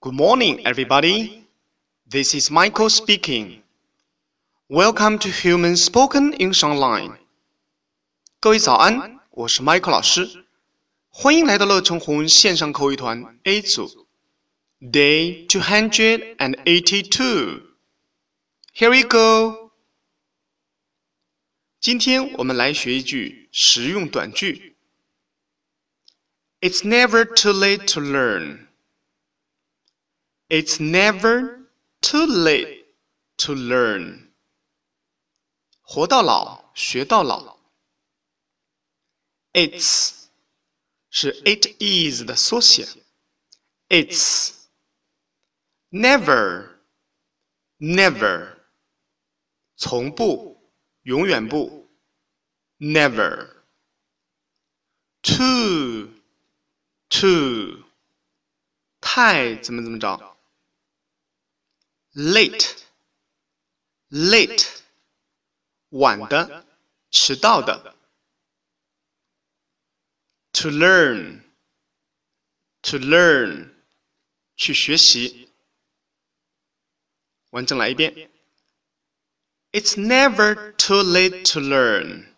Good morning, everybody. This is Michael speaking. Welcome to Human Spoken English Online. 各位早安，我是 Michael 老师，欢迎来到乐成红线上口语团 A 组，Day two hundred and eighty-two. Here we go. 今天我们来学一句实用短句。It's never too late to learn. It's never too late to learn. 活到老，学到老。It's 是 it is 的缩写。It's never never 从不，永远不。Never too too 太怎么怎么着。 late late 晚的，迟到的。to learn to learn 去学习。完整来一遍。It's never too late to learn。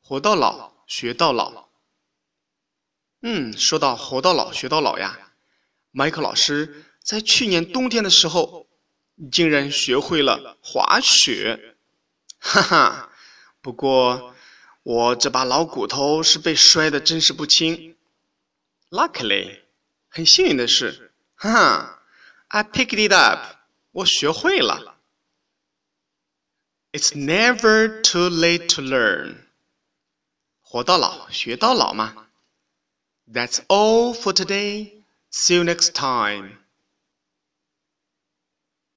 活到老，学到老。嗯，说到活到老，学到老呀，麦克老师。 在去年冬天的时候，竟然学会了滑雪，哈哈！不过我这把老骨头是被摔得真是不轻。Luckily，很幸运的是，哈哈，I picked it up，我学会了。It's never too late to learn，活到老学到老嘛。That's all for today. See you next time.